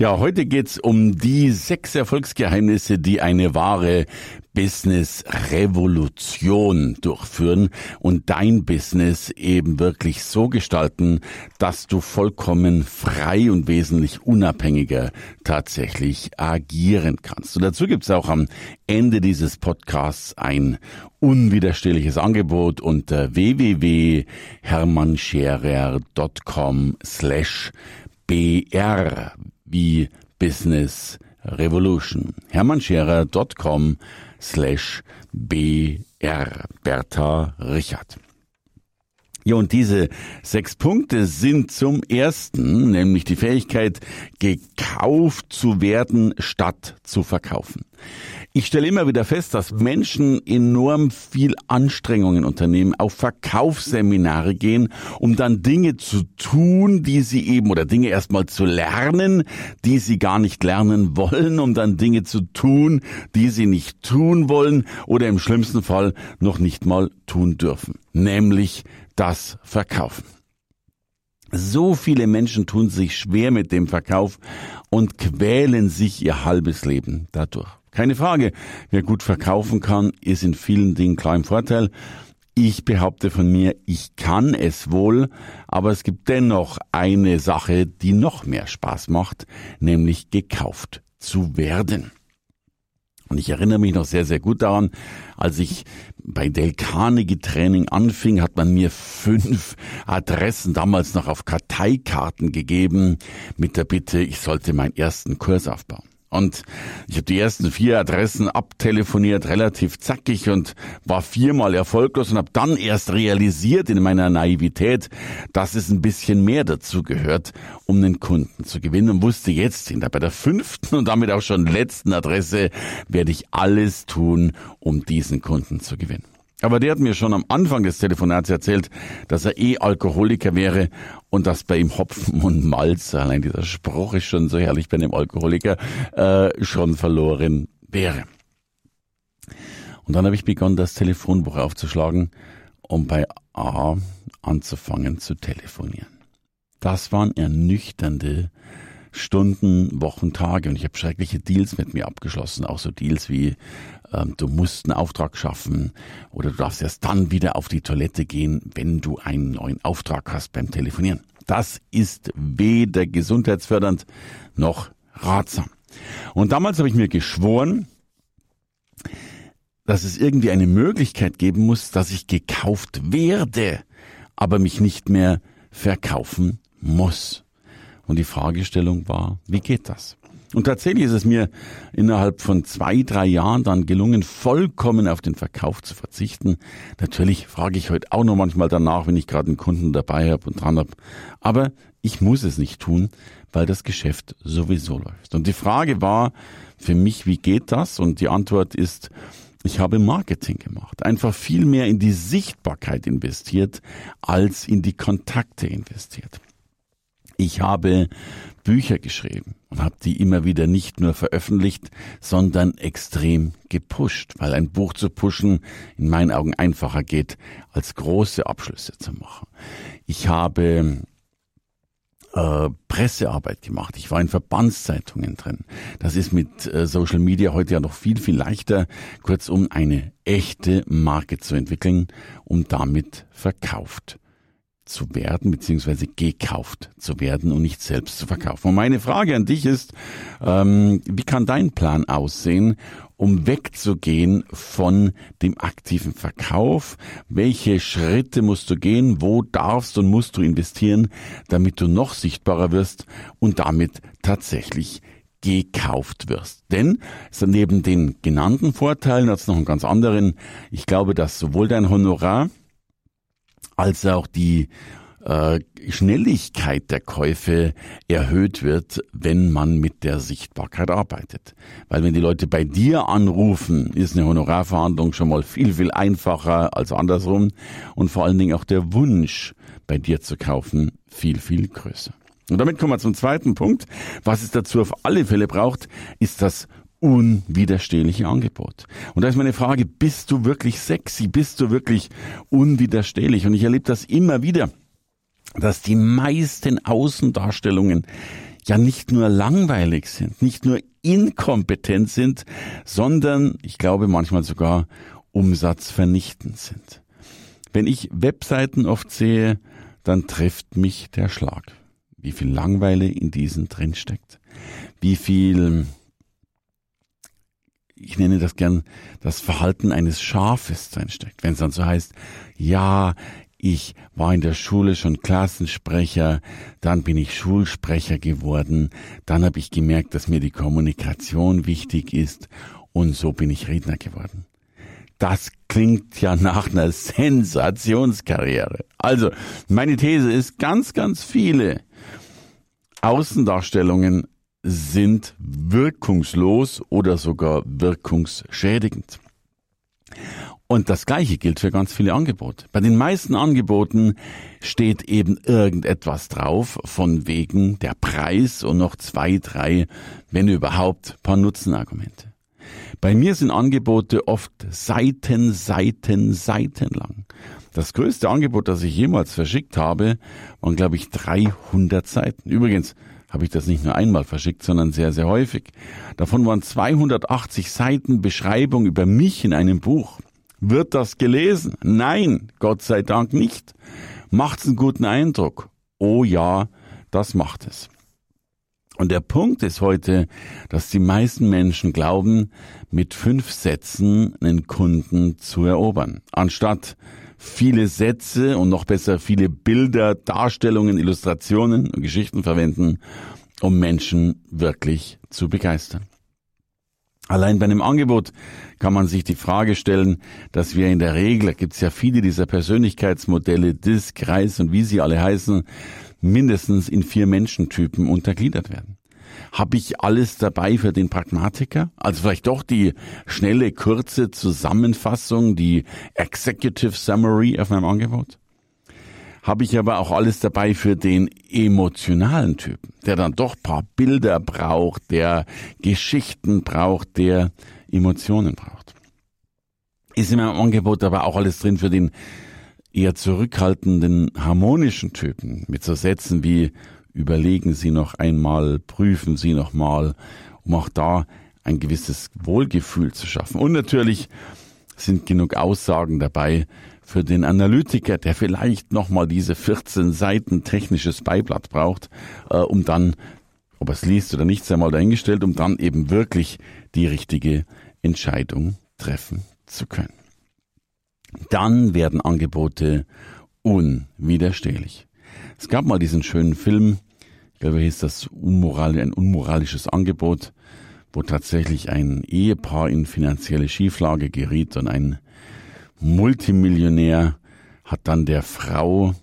Ja, heute geht's um die sechs Erfolgsgeheimnisse, die eine wahre Business-Revolution durchführen und dein Business eben wirklich so gestalten, dass du vollkommen frei und wesentlich unabhängiger tatsächlich agieren kannst. Und dazu gibt's auch am Ende dieses Podcasts ein unwiderstehliches Angebot unter www.hermannscherer.com slash br wie Business Revolution. hermannscherer.com slash BR. Bertha Richard. Ja, und diese sechs Punkte sind zum ersten, nämlich die Fähigkeit, gekauft zu werden, statt zu verkaufen. Ich stelle immer wieder fest, dass Menschen enorm viel Anstrengungen unternehmen, auf Verkaufsseminare gehen, um dann Dinge zu tun, die sie eben oder Dinge erstmal zu lernen, die sie gar nicht lernen wollen, um dann Dinge zu tun, die sie nicht tun wollen oder im schlimmsten Fall noch nicht mal tun dürfen, nämlich das Verkaufen. So viele Menschen tun sich schwer mit dem Verkauf und quälen sich ihr halbes Leben dadurch. Keine Frage, wer gut verkaufen kann, ist in vielen Dingen klar im Vorteil. Ich behaupte von mir, ich kann es wohl, aber es gibt dennoch eine Sache, die noch mehr Spaß macht, nämlich gekauft zu werden. Und ich erinnere mich noch sehr, sehr gut daran, als ich bei Del Carnegie Training anfing, hat man mir fünf Adressen damals noch auf Karteikarten gegeben mit der Bitte, ich sollte meinen ersten Kurs aufbauen. Und ich habe die ersten vier Adressen abtelefoniert, relativ zackig und war viermal erfolglos und habe dann erst realisiert in meiner Naivität, dass es ein bisschen mehr dazu gehört, um den Kunden zu gewinnen und wusste jetzt, bei der fünften und damit auch schon letzten Adresse werde ich alles tun, um diesen Kunden zu gewinnen. Aber der hat mir schon am Anfang des Telefonats erzählt, dass er eh Alkoholiker wäre und dass bei ihm Hopfen und Malz, allein dieser Spruch ist schon so herrlich bei einem Alkoholiker, äh, schon verloren wäre. Und dann habe ich begonnen, das Telefonbuch aufzuschlagen, um bei A anzufangen zu telefonieren. Das waren ernüchternde Stunden, Wochen, Tage und ich habe schreckliche Deals mit mir abgeschlossen, auch so Deals wie ähm, du musst einen Auftrag schaffen oder du darfst erst dann wieder auf die Toilette gehen, wenn du einen neuen Auftrag hast beim Telefonieren. Das ist weder gesundheitsfördernd noch ratsam. Und damals habe ich mir geschworen, dass es irgendwie eine Möglichkeit geben muss, dass ich gekauft werde, aber mich nicht mehr verkaufen muss. Und die Fragestellung war, wie geht das? Und tatsächlich ist es mir innerhalb von zwei, drei Jahren dann gelungen, vollkommen auf den Verkauf zu verzichten. Natürlich frage ich heute auch noch manchmal danach, wenn ich gerade einen Kunden dabei habe und dran habe. Aber ich muss es nicht tun, weil das Geschäft sowieso läuft. Und die Frage war für mich, wie geht das? Und die Antwort ist, ich habe Marketing gemacht, einfach viel mehr in die Sichtbarkeit investiert, als in die Kontakte investiert. Ich habe Bücher geschrieben und habe die immer wieder nicht nur veröffentlicht, sondern extrem gepusht, weil ein Buch zu pushen in meinen Augen einfacher geht, als große Abschlüsse zu machen. Ich habe äh, Pressearbeit gemacht. Ich war in Verbandszeitungen drin. Das ist mit äh, Social Media heute ja noch viel, viel leichter. Kurzum, eine echte Marke zu entwickeln, um damit verkauft zu werden, beziehungsweise gekauft zu werden und nicht selbst zu verkaufen. Und meine Frage an dich ist, ähm, wie kann dein Plan aussehen, um wegzugehen von dem aktiven Verkauf? Welche Schritte musst du gehen? Wo darfst und musst du investieren, damit du noch sichtbarer wirst und damit tatsächlich gekauft wirst. Denn neben den genannten Vorteilen hat es noch einen ganz anderen. Ich glaube, dass sowohl dein Honorar als auch die äh, Schnelligkeit der Käufe erhöht wird, wenn man mit der Sichtbarkeit arbeitet. Weil wenn die Leute bei dir anrufen, ist eine Honorarverhandlung schon mal viel, viel einfacher als andersrum und vor allen Dingen auch der Wunsch, bei dir zu kaufen, viel, viel größer. Und damit kommen wir zum zweiten Punkt. Was es dazu auf alle Fälle braucht, ist das unwiderstehliche Angebot. Und da ist meine Frage, bist du wirklich sexy? Bist du wirklich unwiderstehlich? Und ich erlebe das immer wieder, dass die meisten Außendarstellungen ja nicht nur langweilig sind, nicht nur inkompetent sind, sondern ich glaube manchmal sogar umsatzvernichtend sind. Wenn ich Webseiten oft sehe, dann trifft mich der Schlag. Wie viel Langweile in diesen drin steckt. Wie viel ich nenne das gern das Verhalten eines Schafes drinsteckt. Wenn es dann so heißt, ja, ich war in der Schule schon Klassensprecher, dann bin ich Schulsprecher geworden, dann habe ich gemerkt, dass mir die Kommunikation wichtig ist und so bin ich Redner geworden. Das klingt ja nach einer Sensationskarriere. Also, meine These ist, ganz, ganz viele Außendarstellungen sind wirkungslos oder sogar wirkungsschädigend. Und das Gleiche gilt für ganz viele Angebote. Bei den meisten Angeboten steht eben irgendetwas drauf, von wegen der Preis und noch zwei, drei, wenn überhaupt, paar Nutzenargumente. Bei mir sind Angebote oft Seiten, Seiten, Seiten lang. Das größte Angebot, das ich jemals verschickt habe, waren, glaube ich, 300 Seiten. Übrigens, habe ich das nicht nur einmal verschickt, sondern sehr, sehr häufig. Davon waren 280 Seiten Beschreibung über mich in einem Buch. Wird das gelesen? Nein, Gott sei Dank nicht. Macht's einen guten Eindruck? Oh ja, das macht es. Und der Punkt ist heute, dass die meisten Menschen glauben, mit fünf Sätzen einen Kunden zu erobern, anstatt viele Sätze und noch besser viele Bilder, Darstellungen, Illustrationen und Geschichten verwenden, um Menschen wirklich zu begeistern. Allein bei einem Angebot kann man sich die Frage stellen, dass wir in der Regel, da gibt es ja viele dieser Persönlichkeitsmodelle, DISC, Kreis und wie sie alle heißen, mindestens in vier Menschentypen untergliedert werden. Habe ich alles dabei für den Pragmatiker? Also vielleicht doch die schnelle, kurze Zusammenfassung, die Executive Summary auf meinem Angebot? Habe ich aber auch alles dabei für den emotionalen Typen, der dann doch paar Bilder braucht, der Geschichten braucht, der Emotionen braucht? Ist in meinem Angebot aber auch alles drin für den eher zurückhaltenden, harmonischen Typen mit so Sätzen wie überlegen Sie noch einmal, prüfen Sie noch mal, um auch da ein gewisses Wohlgefühl zu schaffen. Und natürlich sind genug Aussagen dabei für den Analytiker, der vielleicht noch mal diese 14 Seiten technisches Beiblatt braucht, äh, um dann, ob er es liest oder nicht, sei mal dahingestellt, um dann eben wirklich die richtige Entscheidung treffen zu können. Dann werden Angebote unwiderstehlich. Es gab mal diesen schönen Film, ich glaube, hieß das Unmoral, ein unmoralisches Angebot, wo tatsächlich ein Ehepaar in finanzielle Schieflage geriet und ein Multimillionär hat dann der Frau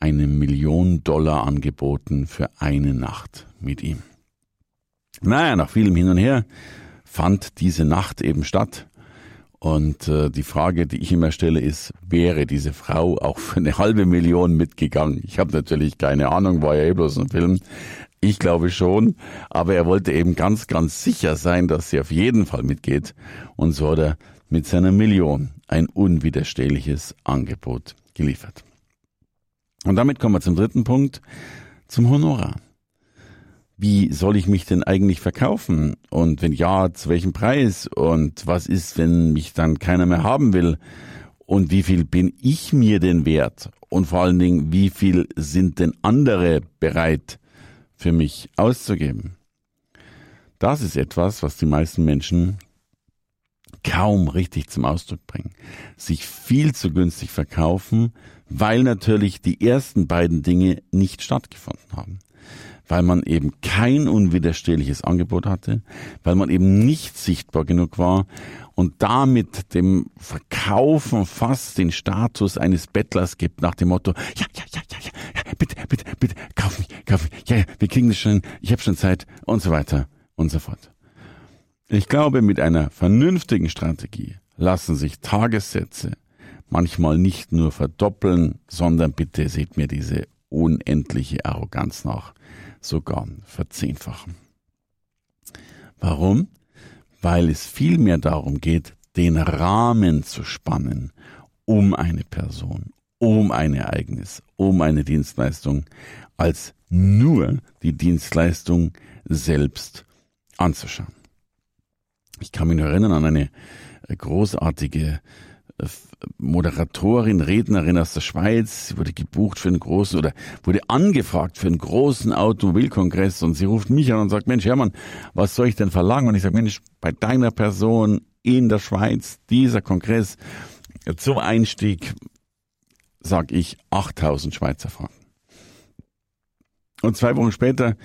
eine Million Dollar angeboten für eine Nacht mit ihm. Naja, nach vielem Hin und Her fand diese Nacht eben statt. Und äh, die Frage, die ich immer stelle, ist, wäre diese Frau auch für eine halbe Million mitgegangen? Ich habe natürlich keine Ahnung, war ja eh bloß ein Film. Ich glaube schon, aber er wollte eben ganz, ganz sicher sein, dass sie auf jeden Fall mitgeht. Und so hat er mit seiner Million ein unwiderstehliches Angebot geliefert. Und damit kommen wir zum dritten Punkt, zum Honorar wie soll ich mich denn eigentlich verkaufen? Und wenn ja, zu welchem Preis? Und was ist, wenn mich dann keiner mehr haben will? Und wie viel bin ich mir denn wert? Und vor allen Dingen, wie viel sind denn andere bereit für mich auszugeben? Das ist etwas, was die meisten Menschen kaum richtig zum Ausdruck bringen. Sich viel zu günstig verkaufen, weil natürlich die ersten beiden Dinge nicht stattgefunden haben weil man eben kein unwiderstehliches Angebot hatte, weil man eben nicht sichtbar genug war und damit dem Verkaufen fast den Status eines Bettlers gibt nach dem Motto, ja, ja, ja, ja, ja, bitte, bitte, bitte, kauf mich, kauf mich, ja, ja, wir kriegen das schon, ich habe schon Zeit und so weiter und so fort. Ich glaube, mit einer vernünftigen Strategie lassen sich Tagessätze manchmal nicht nur verdoppeln, sondern bitte seht mir diese unendliche Arroganz nach, sogar verzehnfachen. Warum? Weil es vielmehr darum geht, den Rahmen zu spannen um eine Person, um ein Ereignis, um eine Dienstleistung, als nur die Dienstleistung selbst anzuschauen. Ich kann mich noch erinnern an eine großartige Moderatorin, Rednerin aus der Schweiz. Sie wurde gebucht für einen großen oder wurde angefragt für einen großen Automobilkongress und sie ruft mich an und sagt, Mensch, Hermann, was soll ich denn verlangen? Und ich sage, Mensch, bei deiner Person in der Schweiz, dieser Kongress, zum Einstieg, sag ich 8000 Schweizer Franken. Und zwei Wochen später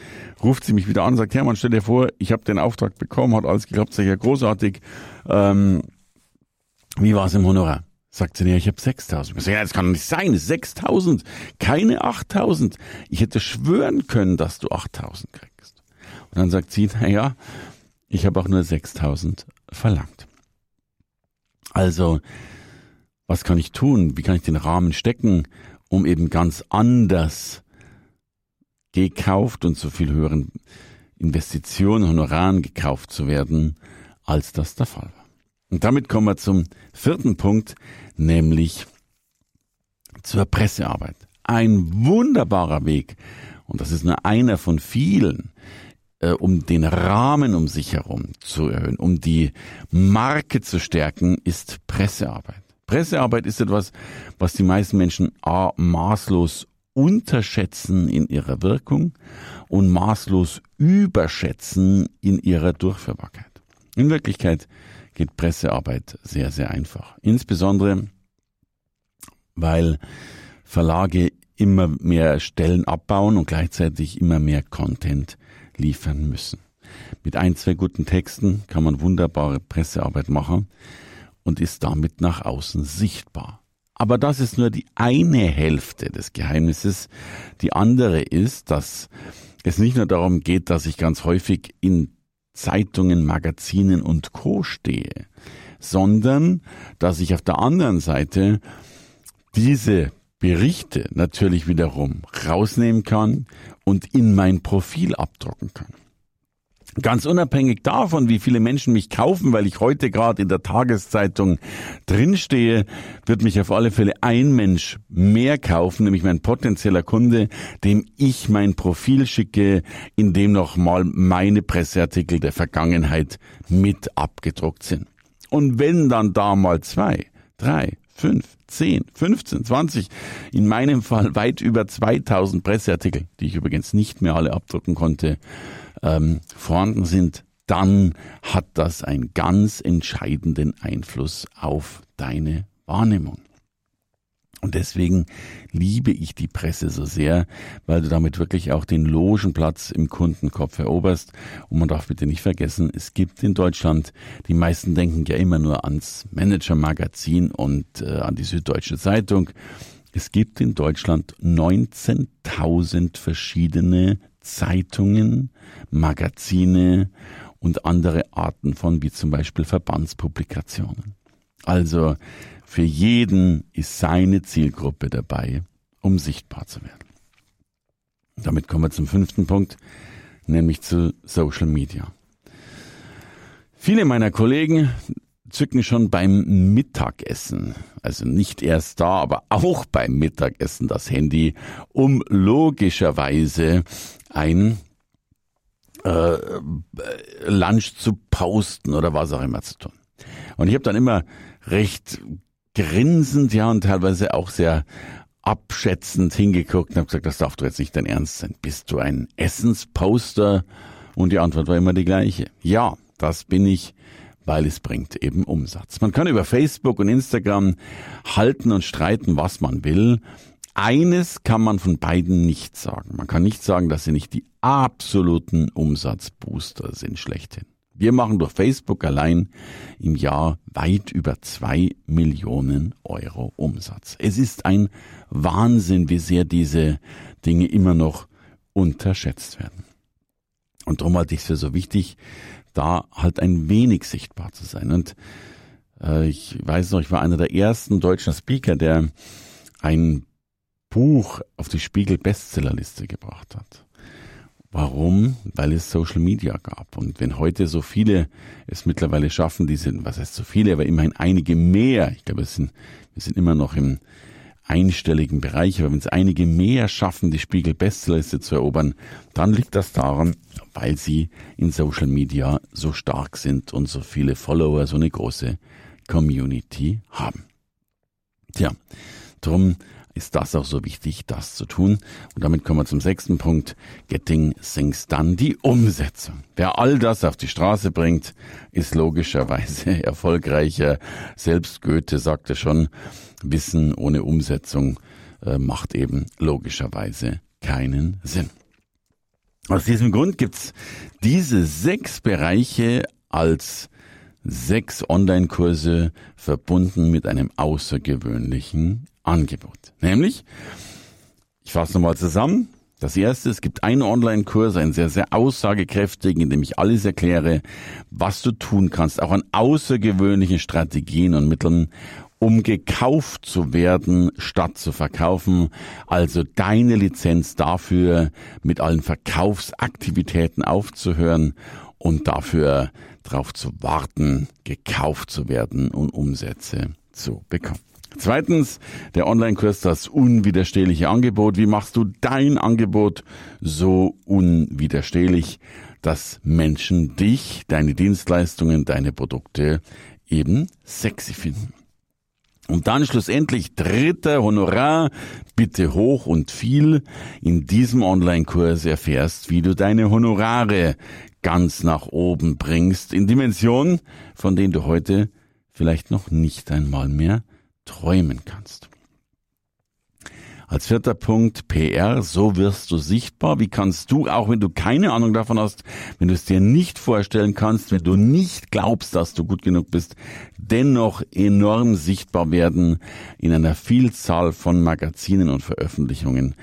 ruft sie mich wieder an und sagt, Hermann, stell dir vor, ich habe den Auftrag bekommen, hat alles geklappt, sehr großartig. Ähm, wie war es im Honorar? Sagt sie, ja, ich habe 6.000. Ich sage, ja, das kann nicht sein, 6.000, keine 8.000. Ich hätte schwören können, dass du 8.000 kriegst. Und dann sagt sie, na ja, ich habe auch nur 6.000 verlangt. Also, was kann ich tun? Wie kann ich den Rahmen stecken, um eben ganz anders gekauft und zu viel höheren Investitionen, Honoraren gekauft zu werden, als das der Fall war? Und damit kommen wir zum vierten Punkt, nämlich zur Pressearbeit. Ein wunderbarer Weg, und das ist nur einer von vielen, äh, um den Rahmen um sich herum zu erhöhen, um die Marke zu stärken, ist Pressearbeit. Pressearbeit ist etwas, was die meisten Menschen a, maßlos unterschätzen in ihrer Wirkung und maßlos überschätzen in ihrer Durchführbarkeit. In Wirklichkeit geht Pressearbeit sehr, sehr einfach. Insbesondere, weil Verlage immer mehr Stellen abbauen und gleichzeitig immer mehr Content liefern müssen. Mit ein, zwei guten Texten kann man wunderbare Pressearbeit machen und ist damit nach außen sichtbar. Aber das ist nur die eine Hälfte des Geheimnisses. Die andere ist, dass es nicht nur darum geht, dass ich ganz häufig in Zeitungen, Magazinen und Co stehe, sondern dass ich auf der anderen Seite diese Berichte natürlich wiederum rausnehmen kann und in mein Profil abdrucken kann. Ganz unabhängig davon, wie viele Menschen mich kaufen, weil ich heute gerade in der Tageszeitung drinstehe, wird mich auf alle Fälle ein Mensch mehr kaufen, nämlich mein potenzieller Kunde, dem ich mein Profil schicke, in dem nochmal meine Presseartikel der Vergangenheit mit abgedruckt sind. Und wenn dann da mal zwei, drei, fünf, zehn, 15, 20, in meinem Fall weit über 2000 Presseartikel, die ich übrigens nicht mehr alle abdrucken konnte, ähm, vorhanden sind, dann hat das einen ganz entscheidenden Einfluss auf deine Wahrnehmung. Und deswegen liebe ich die Presse so sehr, weil du damit wirklich auch den Logenplatz im Kundenkopf eroberst. Und man darf bitte nicht vergessen, es gibt in Deutschland, die meisten denken ja immer nur ans Manager-Magazin und äh, an die Süddeutsche Zeitung. Es gibt in Deutschland 19.000 verschiedene Zeitungen, Magazine und andere Arten von, wie zum Beispiel Verbandspublikationen. Also für jeden ist seine Zielgruppe dabei, um sichtbar zu werden. Damit kommen wir zum fünften Punkt, nämlich zu Social Media. Viele meiner Kollegen zücken schon beim Mittagessen, also nicht erst da, aber auch beim Mittagessen das Handy, um logischerweise ein äh, Lunch zu posten oder was auch immer zu tun. Und ich habe dann immer recht grinsend, ja, und teilweise auch sehr abschätzend hingeguckt und habe gesagt, das darf doch jetzt nicht dein Ernst sein. Bist du ein Essensposter? Und die Antwort war immer die gleiche. Ja, das bin ich weil es bringt eben Umsatz. Man kann über Facebook und Instagram halten und streiten, was man will, eines kann man von beiden nicht sagen. Man kann nicht sagen, dass sie nicht die absoluten Umsatzbooster sind schlechthin. Wir machen durch Facebook allein im Jahr weit über zwei Millionen Euro Umsatz. Es ist ein Wahnsinn, wie sehr diese Dinge immer noch unterschätzt werden. Und darum halte ich es für so wichtig, da halt ein wenig sichtbar zu sein. Und äh, ich weiß noch, ich war einer der ersten deutschen Speaker, der ein Buch auf die Spiegel Bestsellerliste gebracht hat. Warum? Weil es Social Media gab. Und wenn heute so viele es mittlerweile schaffen, diese, was heißt so viele, aber immerhin einige mehr, ich glaube, es sind, wir sind immer noch im einstelligen Bereich, aber wenn es einige mehr schaffen, die Spiegel Bestsellerliste zu erobern, dann liegt das daran, weil sie in Social Media so stark sind und so viele Follower, so eine große Community haben. Tja, drum ist das auch so wichtig, das zu tun. Und damit kommen wir zum sechsten Punkt. Getting Things Done, die Umsetzung. Wer all das auf die Straße bringt, ist logischerweise erfolgreicher. Selbst Goethe sagte schon, Wissen ohne Umsetzung äh, macht eben logischerweise keinen Sinn. Aus diesem Grund gibt's diese sechs Bereiche als sechs Online-Kurse verbunden mit einem außergewöhnlichen Angebot. Nämlich, ich fasse nochmal zusammen. Das erste, es gibt einen Online-Kurs, einen sehr, sehr aussagekräftigen, in dem ich alles erkläre, was du tun kannst, auch an außergewöhnlichen Strategien und Mitteln, um gekauft zu werden, statt zu verkaufen. Also deine Lizenz dafür, mit allen Verkaufsaktivitäten aufzuhören und dafür darauf zu warten, gekauft zu werden und Umsätze zu bekommen. Zweitens, der Online-Kurs, das unwiderstehliche Angebot. Wie machst du dein Angebot so unwiderstehlich, dass Menschen dich, deine Dienstleistungen, deine Produkte eben sexy finden? Und dann schlussendlich dritter Honorar, bitte hoch und viel. In diesem Online-Kurs erfährst, wie du deine Honorare ganz nach oben bringst, in Dimensionen, von denen du heute vielleicht noch nicht einmal mehr träumen kannst. Als vierter Punkt PR, so wirst du sichtbar. Wie kannst du, auch wenn du keine Ahnung davon hast, wenn du es dir nicht vorstellen kannst, wenn du nicht glaubst, dass du gut genug bist, dennoch enorm sichtbar werden in einer Vielzahl von Magazinen und Veröffentlichungen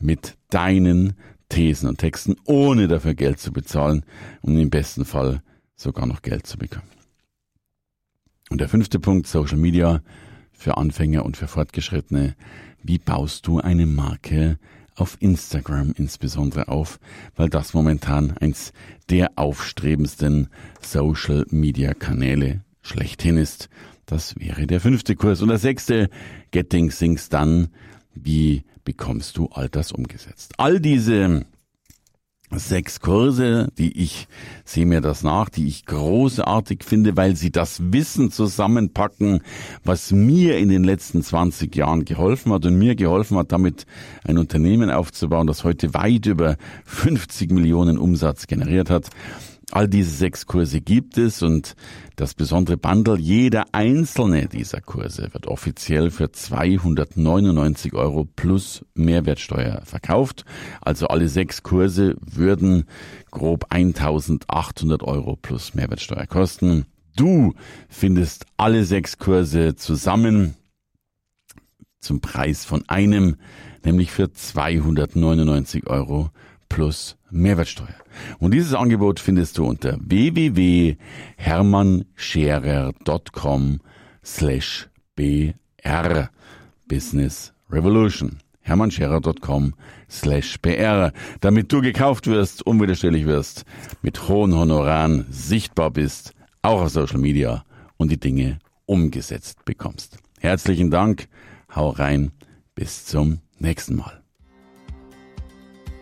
mit deinen Thesen und Texten, ohne dafür Geld zu bezahlen und im besten Fall sogar noch Geld zu bekommen. Und der fünfte Punkt, Social Media für Anfänger und für Fortgeschrittene. Wie baust du eine Marke auf Instagram insbesondere auf, weil das momentan eins der aufstrebendsten Social Media Kanäle schlechthin ist. Das wäre der fünfte Kurs. Und der sechste, Getting Things Done. Wie bekommst du all das umgesetzt? All diese sechs Kurse, die ich sehe mir das nach, die ich großartig finde, weil sie das Wissen zusammenpacken, was mir in den letzten 20 Jahren geholfen hat und mir geholfen hat, damit ein Unternehmen aufzubauen, das heute weit über 50 Millionen Umsatz generiert hat. All diese sechs Kurse gibt es und das besondere Bundle, jeder einzelne dieser Kurse wird offiziell für 299 Euro plus Mehrwertsteuer verkauft. Also alle sechs Kurse würden grob 1800 Euro plus Mehrwertsteuer kosten. Du findest alle sechs Kurse zusammen zum Preis von einem, nämlich für 299 Euro plus Mehrwertsteuer. Und dieses Angebot findest du unter www.hermannscherer.com slash br Business Revolution. hermannscherer.com slash br damit du gekauft wirst, unwiderstehlich wirst, mit hohen Honoraren sichtbar bist, auch auf Social Media und die Dinge umgesetzt bekommst. Herzlichen Dank, hau rein, bis zum nächsten Mal.